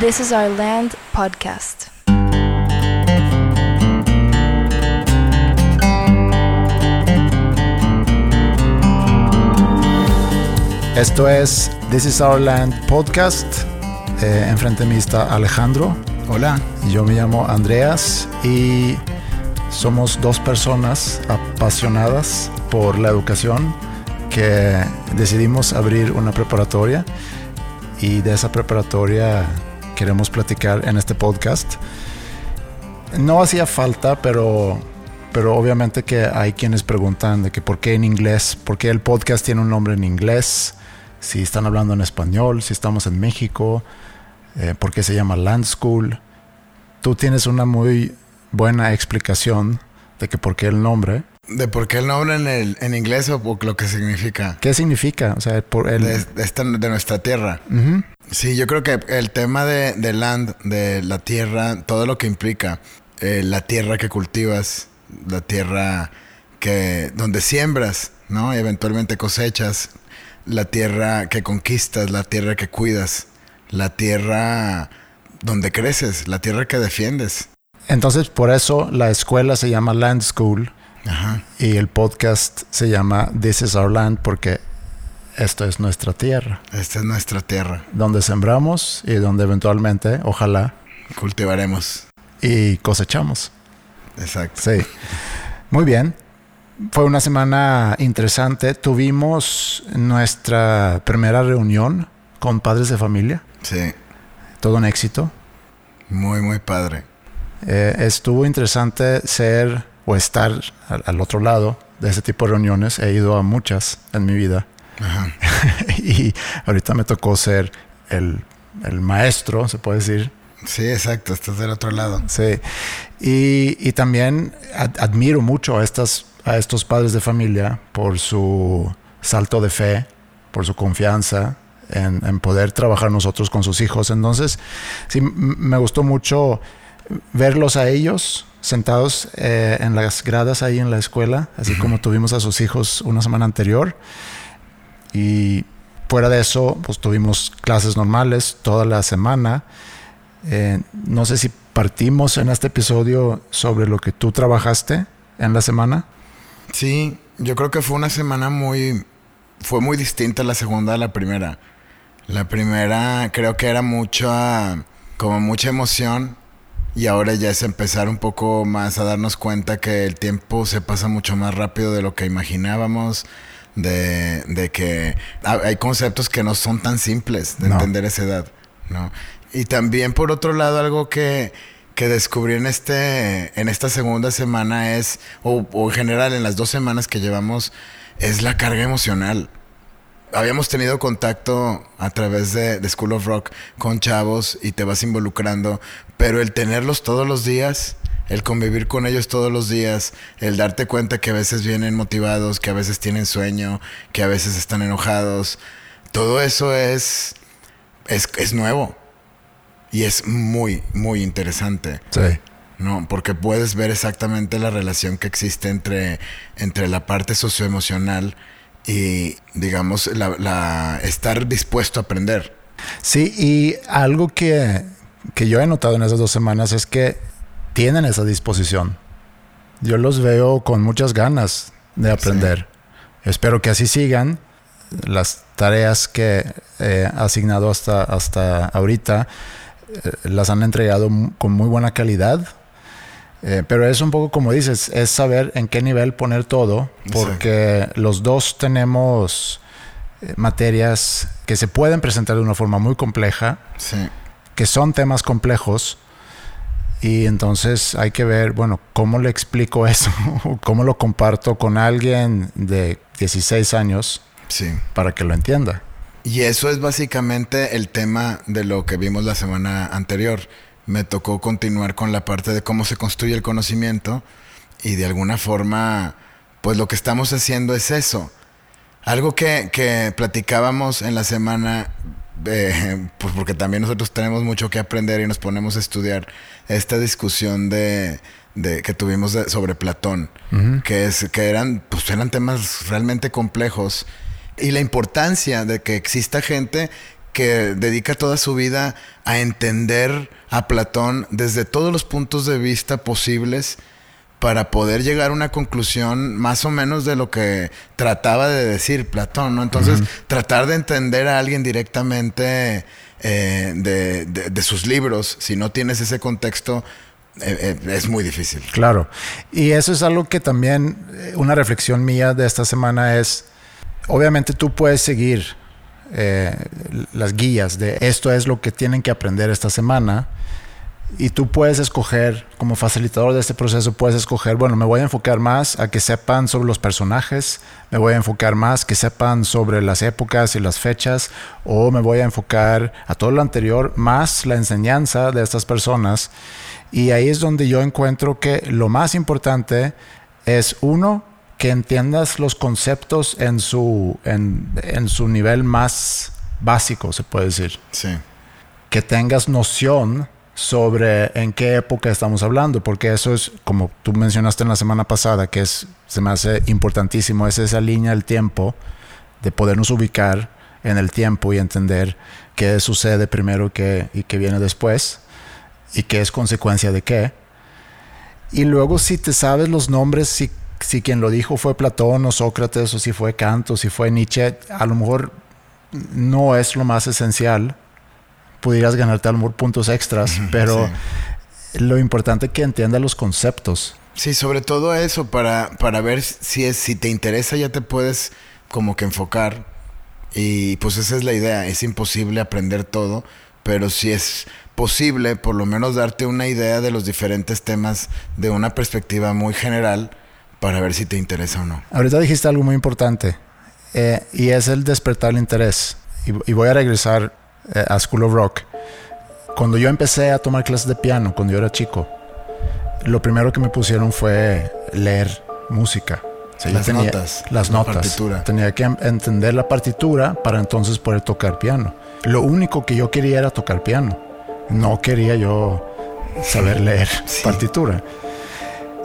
This is Our Land podcast. Esto es This is Our Land podcast. Eh, enfrente de mí está Alejandro. Hola. Yo me llamo Andreas y somos dos personas apasionadas por la educación que decidimos abrir una preparatoria y de esa preparatoria queremos platicar en este podcast. No hacía falta, pero, pero obviamente que hay quienes preguntan de que por qué en inglés, por qué el podcast tiene un nombre en inglés, si están hablando en español, si estamos en México, eh, por qué se llama Land School. Tú tienes una muy buena explicación de que por qué el nombre. ¿De por qué el nombre en, el, en inglés o por lo que significa? ¿Qué significa? O sea, por el... De, de, esta, de nuestra tierra. Sí, yo creo que el tema de, de, land, de la tierra, todo lo que implica, eh, la tierra que cultivas, la tierra que donde siembras, ¿no? Y eventualmente cosechas, la tierra que conquistas, la tierra que cuidas, la tierra donde creces, la tierra que defiendes. Entonces, por eso la escuela se llama Land School Ajá. y el podcast se llama This is Our Land porque esto es nuestra tierra. Esta es nuestra tierra. Donde sembramos y donde eventualmente, ojalá, cultivaremos y cosechamos. Exacto. Sí. Muy bien. Fue una semana interesante. Tuvimos nuestra primera reunión con padres de familia. Sí. Todo un éxito. Muy, muy padre. Eh, estuvo interesante ser o estar al, al, otro lado de ese tipo de reuniones. He ido a muchas en mi vida. Ajá. y ahorita me tocó ser el, el, maestro, se puede decir. Sí, exacto. Estás del otro lado. Sí. Y, y también ad, admiro mucho a, estas, a estos padres de familia por su salto de fe, por su confianza, en, en, poder trabajar nosotros con sus hijos. Entonces, sí, me gustó mucho verlos a ellos sentados eh, en las gradas ahí en la escuela, así uh -huh. como tuvimos a sus hijos una semana anterior. Y fuera de eso, pues tuvimos clases normales toda la semana. Eh, no sé si partimos en este episodio sobre lo que tú trabajaste en la semana. Sí, yo creo que fue una semana muy, fue muy distinta la segunda a la primera. La primera creo que era mucha, como mucha emoción y ahora ya es empezar un poco más a darnos cuenta que el tiempo se pasa mucho más rápido de lo que imaginábamos, de, de que hay conceptos que no son tan simples de no. entender esa edad, ¿no? Y también por otro lado algo que, que descubrí en, este, en esta segunda semana es, o, o en general en las dos semanas que llevamos, es la carga emocional habíamos tenido contacto a través de, de, School of Rock con chavos y te vas involucrando, pero el tenerlos todos los días, el convivir con ellos todos los días, el darte cuenta que a veces vienen motivados, que a veces tienen sueño, que a veces están enojados, todo eso es, es, es nuevo y es muy, muy interesante. Sí. No, porque puedes ver exactamente la relación que existe entre, entre la parte socioemocional y digamos la, la, estar dispuesto a aprender. Sí, y algo que, que, yo he notado en esas dos semanas es que tienen esa disposición. Yo los veo con muchas ganas de aprender. Sí. Espero que así sigan. Las tareas que he asignado hasta, hasta ahorita eh, las han entregado con muy buena calidad. Eh, pero es un poco como dices, es saber en qué nivel poner todo, porque sí. los dos tenemos eh, materias que se pueden presentar de una forma muy compleja, sí. que son temas complejos, y entonces hay que ver, bueno, cómo le explico eso, cómo lo comparto con alguien de 16 años sí. para que lo entienda. Y eso es básicamente el tema de lo que vimos la semana anterior me tocó continuar con la parte de cómo se construye el conocimiento y de alguna forma, pues lo que estamos haciendo es eso. Algo que, que platicábamos en la semana, eh, pues porque también nosotros tenemos mucho que aprender y nos ponemos a estudiar esta discusión de, de que tuvimos de, sobre Platón, uh -huh. que, es, que eran, pues eran temas realmente complejos y la importancia de que exista gente que dedica toda su vida a entender a Platón desde todos los puntos de vista posibles para poder llegar a una conclusión más o menos de lo que trataba de decir Platón, ¿no? Entonces, tratar de entender a alguien directamente eh, de, sus libros, si no tienes ese contexto, eh, eh, es muy difícil. Claro. Y eso es algo que también, una reflexión mía de esta semana es, obviamente tú puedes seguir las guías de esto es lo que tienen que aprender esta semana y tú puedes escoger, como facilitador de este proceso, puedes escoger, bueno, me voy a enfocar más a que sepan sobre los personajes, me voy a enfocar más que sepan sobre las épocas y las fechas, o me voy a enfocar a todo lo anterior, más la enseñanza de estas personas. Y ahí es donde yo encuentro que lo más importante es, uno, que entiendas los conceptos en su, en, en su nivel más básico, se puede decir. Sí. Que tengas noción sobre en qué época estamos hablando, porque eso es, como tú mencionaste en la semana pasada, que es, se me hace importantísimo, es esa línea del tiempo, de podernos ubicar en el tiempo y entender qué sucede primero qué, y qué viene después, y qué es consecuencia de qué. Y luego si te sabes los nombres, si, si quien lo dijo fue Platón o Sócrates, o si fue Kant, o si fue Nietzsche, a lo mejor no es lo más esencial, pudieras ganarte a lo mejor puntos extras, pero lo importante es que entienda los conceptos. Sí, sobre todo eso, para, para ver si, es, si te interesa ya te puedes como que enfocar. Y pues esa es la idea, es imposible aprender todo, pero si es posible por lo menos darte una idea de los diferentes temas de una perspectiva muy general para ver si te interesa o no. Ahorita dijiste algo muy importante eh, y es el despertar el interés. y voy a regresar eh, a School of Rock, cuando yo empecé a tomar clases de piano, cuando yo era chico, lo primero que me pusieron fue leer música. las notas. Las notas. Partitura. Tenía que entender la partitura para entonces poder tocar piano. Lo único que yo quería era tocar piano. No quería yo saber leer partitura.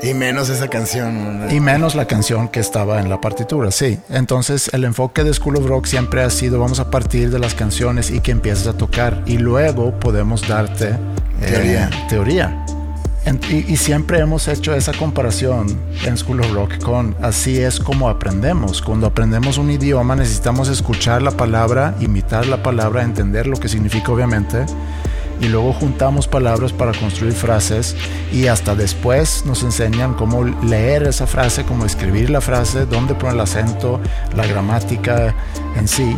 Y menos esa canción. Y menos la canción que estaba en la partitura, sí. Entonces el enfoque de School of Rock siempre ha sido vamos a partir de las canciones y que empieces a tocar y luego podemos darte eh, teoría. teoría. y, y, siempre hemos hecho esa comparación en School of Rock con así es como aprendemos. Cuando aprendemos un idioma necesitamos escuchar la palabra, imitar la palabra, entender lo que significa obviamente y luego juntamos palabras para construir frases y hasta después nos enseñan cómo leer esa frase, cómo escribir la frase, dónde poner el acento, la gramática en sí.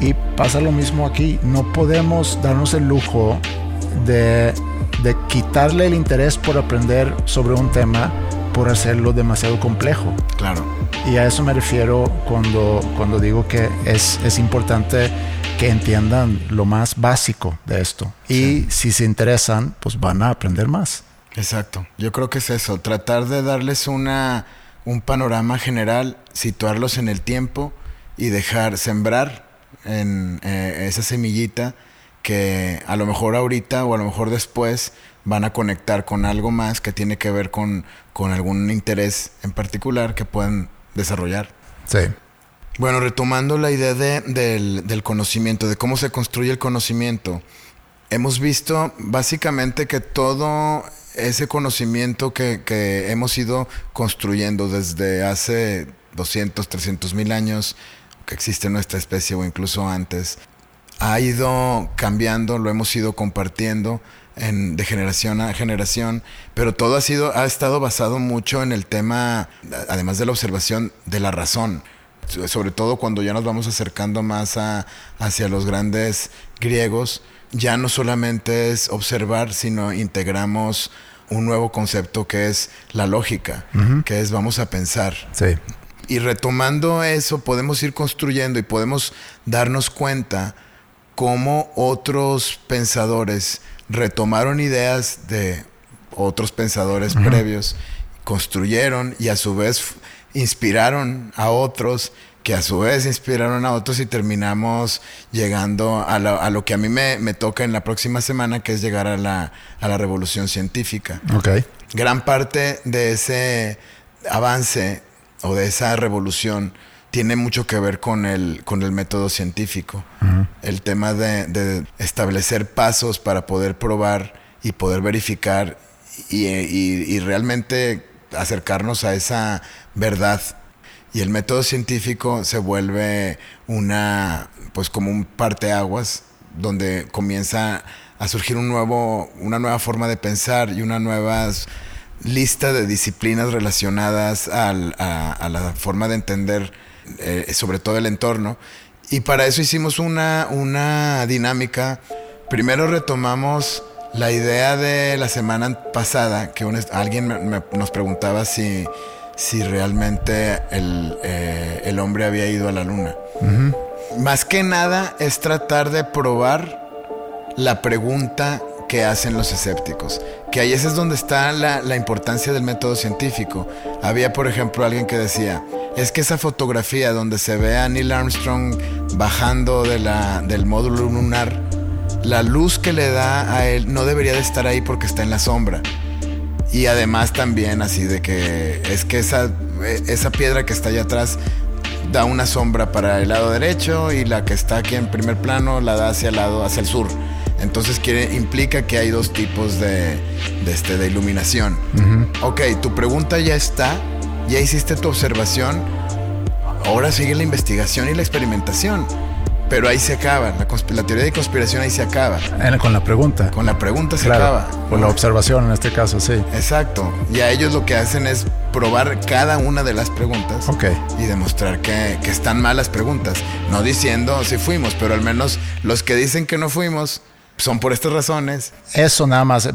Y pasa lo mismo aquí, no podemos darnos el lujo de, de quitarle el interés por aprender sobre un tema por hacerlo demasiado complejo. Claro. Y a eso me refiero cuando, cuando digo que es, es importante que entiendan lo más básico de esto. Y si se interesan, pues van a aprender más. Exacto. Yo creo que es eso, tratar de darles una, un panorama general, situarlos en el tiempo y dejar sembrar en eh, esa semillita que a lo mejor ahorita o a lo mejor después van a conectar con algo más que tiene que ver con, con algún interés en particular que puedan desarrollar. Sí. Bueno, retomando la idea de, del, conocimiento, de cómo se construye el conocimiento, hemos visto básicamente que todo ese conocimiento que, que hemos ido construyendo desde hace 200, 300 mil años que existe nuestra especie o incluso antes, ha ido cambiando, lo hemos ido compartiendo en, de generación a generación, pero todo ha, sido, ha estado basado mucho en el tema, además de la observación, de la razón sobre todo cuando ya nos vamos acercando más a, hacia los grandes griegos, ya no solamente es observar, sino integramos un nuevo concepto que es la lógica, que es vamos a pensar. Sí. Y retomando eso, podemos ir construyendo y podemos darnos cuenta cómo otros pensadores retomaron ideas de otros pensadores previos, construyeron y a su vez inspiraron a otros que a su vez inspiraron a otros y terminamos llegando a, lo que a mí me, toca en la próxima semana, que es llegar a la, a la revolución científica. Okay. Gran parte de ese avance o de esa revolución tiene mucho que ver con el, con el método científico. El tema de, de, establecer pasos para poder probar y poder verificar y, y, y realmente acercarnos a esa verdad. Y el método científico se vuelve una, pues como un parteaguas, donde comienza a surgir un nuevo, una nueva forma de pensar y una nueva lista de disciplinas relacionadas al, a, la forma de entender eh, sobre todo el entorno. Y para eso hicimos una, una dinámica. Primero retomamos la idea de la semana pasada, que un, alguien me, me, nos preguntaba si, si realmente el, eh, el, hombre había ido a la luna. Uh -huh. Más que nada es tratar de probar la pregunta que hacen los escépticos. Que ahí es donde está la, la, importancia del método científico. Había, por ejemplo, alguien que decía, es que esa fotografía donde se ve a Neil Armstrong bajando de la, del módulo lunar, la luz que le da a él no debería de estar ahí porque está en la sombra. Y además también así de que es que esa, esa piedra que está allá atrás da una sombra para el lado derecho y la que está aquí en primer plano la da hacia el lado, hacia el sur. Entonces quiere, implica que hay dos tipos de, de, este, de iluminación. Uh -huh. Ok, tu pregunta ya está, ya hiciste tu observación, ahora sigue la investigación y la experimentación. Pero ahí se acaba, la, la teoría de conspiración ahí se acaba. Con la pregunta. Con la pregunta se claro, acaba. Con la observación en este caso, sí. Exacto. Y a ellos lo que hacen es probar cada una de las preguntas okay. y demostrar que, que están malas preguntas. No diciendo si fuimos, pero al menos los que dicen que no fuimos, son por estas razones. Eso nada más.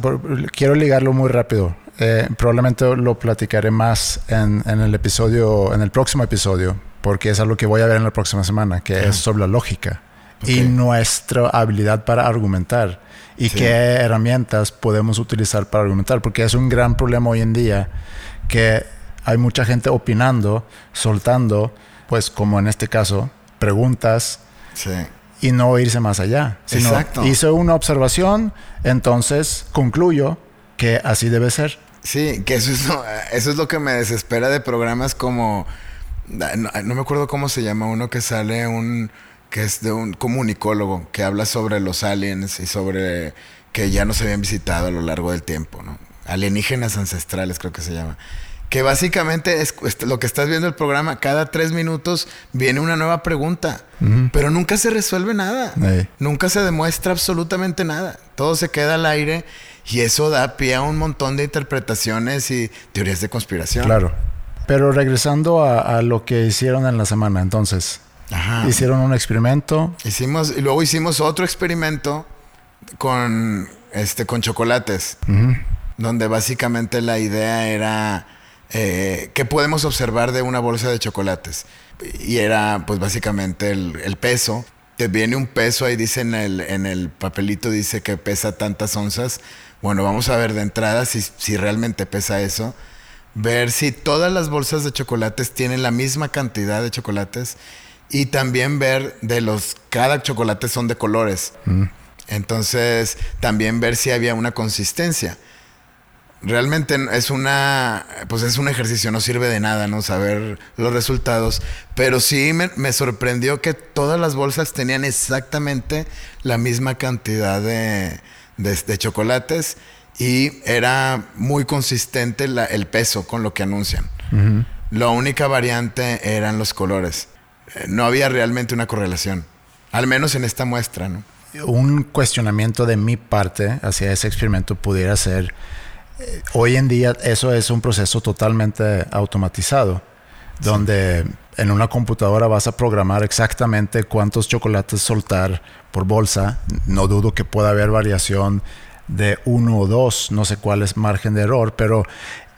Quiero ligarlo muy rápido. Eh, probablemente lo platicaré más en, en, el episodio, en el próximo episodio, porque es algo que voy a ver en la próxima semana, que es sobre la lógica okay. y nuestra habilidad para argumentar y sí. qué herramientas podemos utilizar para argumentar, porque es un gran problema hoy en día que hay mucha gente opinando, soltando, pues como en este caso, preguntas. Sí y no irse más allá. Sino Exacto. Hice una observación, entonces concluyo que así debe ser. Sí, que eso es, lo, eso es lo que me desespera de programas como. No, no, me acuerdo cómo se llama uno que sale un. que es de un comunicólogo que habla sobre los aliens y sobre que ya nos habían visitado a lo largo del tiempo, ¿no? Alienígenas ancestrales, creo que se llama que básicamente es lo que estás viendo el programa, cada tres minutos viene una nueva pregunta, uh -huh. pero nunca se resuelve nada, sí. nunca se demuestra absolutamente nada, todo se queda al aire y eso da pie a un montón de interpretaciones y teorías de conspiración. Claro, pero regresando a, a lo que hicieron en la semana, entonces, Ajá. hicieron un experimento. Hicimos, y luego hicimos otro experimento con, este, con chocolates, uh -huh. donde básicamente la idea era eh, ¿qué podemos observar de una bolsa de chocolates? Y era pues básicamente el, el, peso. Te viene un peso, ahí dice en el, en el papelito, dice que pesa tantas onzas. Bueno, vamos a ver de entrada si, si realmente pesa eso. Ver si todas las bolsas de chocolates tienen la misma cantidad de chocolates. Y también ver de los, cada chocolate son de colores. Mm. Entonces, también ver si había una consistencia realmente es una pues es un ejercicio no sirve de nada no saber los resultados pero sí me, me, sorprendió que todas las bolsas tenían exactamente la misma cantidad de, de, de chocolates y era muy consistente la, el peso con lo que anuncian uh -huh. la única variante eran los colores eh, no había realmente una correlación al menos en esta muestra no un cuestionamiento de mi parte hacia ese experimento pudiera ser hoy en día eso es un proceso totalmente automatizado, sí. donde en una computadora vas a programar exactamente cuántos chocolates soltar por bolsa. No dudo que pueda haber variación de uno o dos, no sé cuál es margen de error, pero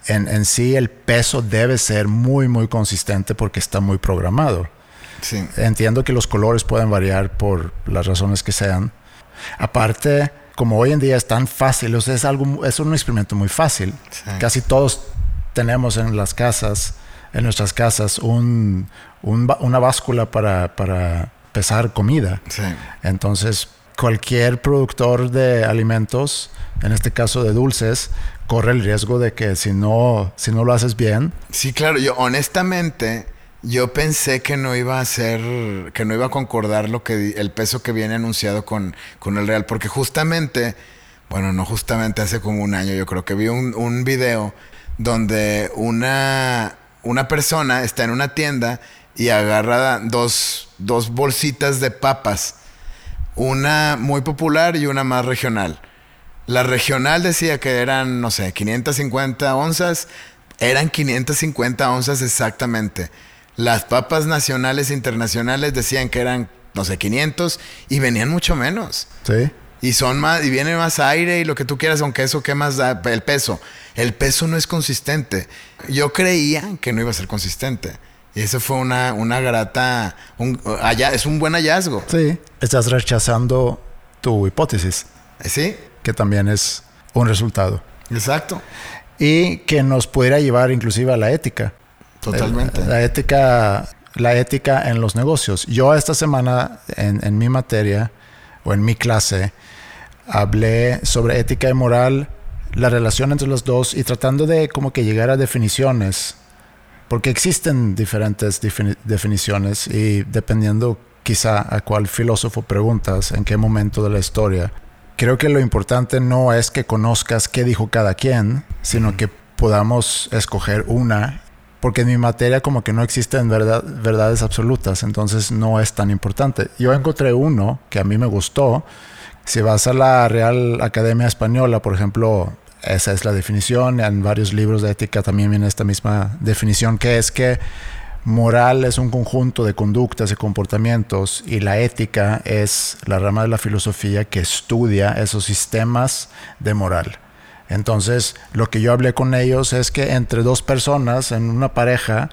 en, en sí el peso debe ser muy, muy consistente porque está muy programado. Sí. Entiendo que los colores pueden variar por las razones que sean. Aparte, como hoy en día es tan fácil, o sea, es, algo, es un experimento muy fácil. Sí. Casi todos tenemos en las casas, en nuestras casas, un, un, una báscula para, para pesar comida. Sí. Entonces, cualquier productor de alimentos, en este caso de dulces, corre el riesgo de que si no, si no lo haces bien. Sí, claro, yo honestamente, yo pensé que no iba a ser, que no iba a concordar lo que el peso que viene anunciado con, con el real, porque justamente, bueno, no justamente hace como un año, yo creo que vi un, un video donde una, una persona está en una tienda y agarra dos, dos bolsitas de papas, una muy popular y una más regional. La regional decía que eran, no sé, 550 onzas, eran 550 onzas exactamente. Las papas nacionales e internacionales decían que eran, no sé, 500 y venían mucho menos. Sí. Y son más, y viene más aire y lo que tú quieras, aunque eso qué más da el peso. El peso no es consistente. Yo creía que no iba a ser consistente. Y eso fue una, una grata, un, allá, es un buen hallazgo. Sí, estás rechazando tu hipótesis. Sí. Que también es un resultado. Exacto. Y que nos pudiera llevar inclusive a la ética. Totalmente. La, ética, la ética en los negocios. Yo esta semana en, en mi materia o en mi clase hablé sobre ética y moral, la relación entre los dos y tratando de como que llegar a definiciones, porque existen diferentes definiciones y dependiendo quizá a cuál filósofo preguntas, en qué momento de la historia, creo que lo importante no es que conozcas qué dijo cada quien, sino que podamos escoger una porque en mi materia como que no existen verdad, verdades absolutas, entonces no es tan importante. Yo encontré uno que a mí me gustó. Si vas a la Real Academia Española, por ejemplo, esa es la definición. En varios libros de ética también viene esta misma definición, que es que moral es un conjunto de conductas y comportamientos y la ética es la rama de la filosofía que estudia esos sistemas de moral. Entonces, lo que yo hablé con ellos es que entre dos personas en una pareja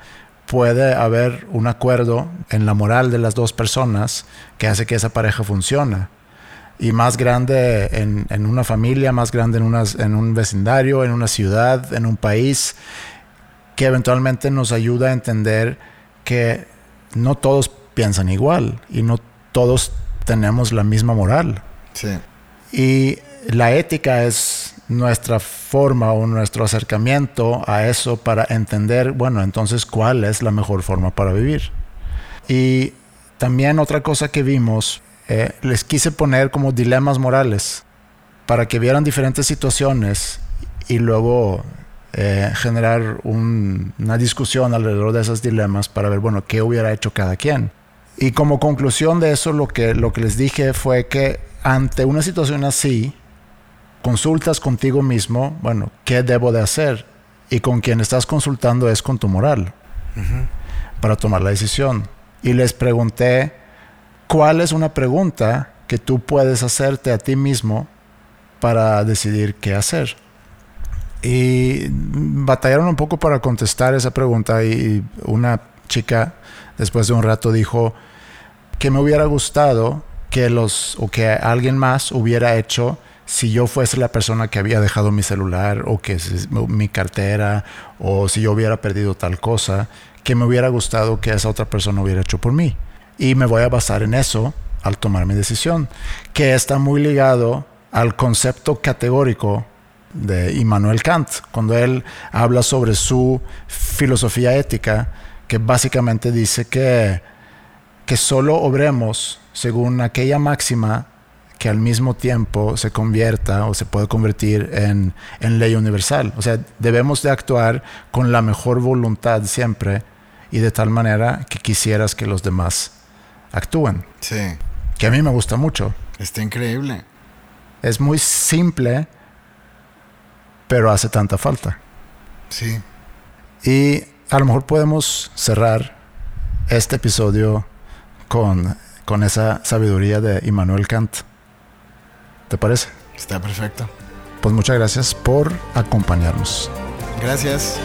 puede haber un acuerdo en la moral de las dos personas que hace que esa pareja funcione. Y más grande en, una familia, más grande en, en un vecindario, en una ciudad, en un país, que eventualmente nos ayuda a entender que no todos piensan igual y no todos tenemos la misma moral. Sí. Y la ética es nuestra forma o nuestro acercamiento a eso para entender, bueno, entonces cuál es la mejor forma para vivir. Y también otra cosa que vimos, eh, les quise poner como dilemas morales para que vieran diferentes situaciones y luego eh, generar una discusión alrededor de esos dilemas para ver, bueno, qué hubiera hecho cada quien. Y como conclusión de eso, lo que, lo que les dije fue que ante una situación así, consultas contigo mismo, bueno, ¿qué debo de hacer? Y con quien estás consultando es con tu moral para tomar la decisión. Y les pregunté, ¿cuál es una pregunta que tú puedes hacerte a ti mismo para decidir qué hacer? Y batallaron un poco para contestar esa pregunta y una chica después de un rato dijo que me hubiera gustado que los o que alguien más hubiera hecho si yo fuese la persona que había dejado mi celular o que mi cartera o si yo hubiera perdido tal cosa, que me hubiera gustado que esa otra persona hubiera hecho por mí. Y me voy a basar en eso al tomar mi decisión, que está muy ligado al concepto categórico de Immanuel Kant, cuando él habla sobre su filosofía ética, que básicamente dice que, que solo obremos según aquella máxima que al mismo tiempo se convierta o se puede convertir en, ley universal. O sea, debemos de actuar con la mejor voluntad siempre y de tal manera que quisieras que los demás actúen. Sí. Que a mí me gusta mucho. Está increíble. Es muy simple, pero hace tanta falta. Sí. Y a lo mejor podemos cerrar este episodio con, con esa sabiduría de Immanuel Kant. ¿Te parece? Está perfecto. Pues muchas gracias por acompañarnos. Gracias.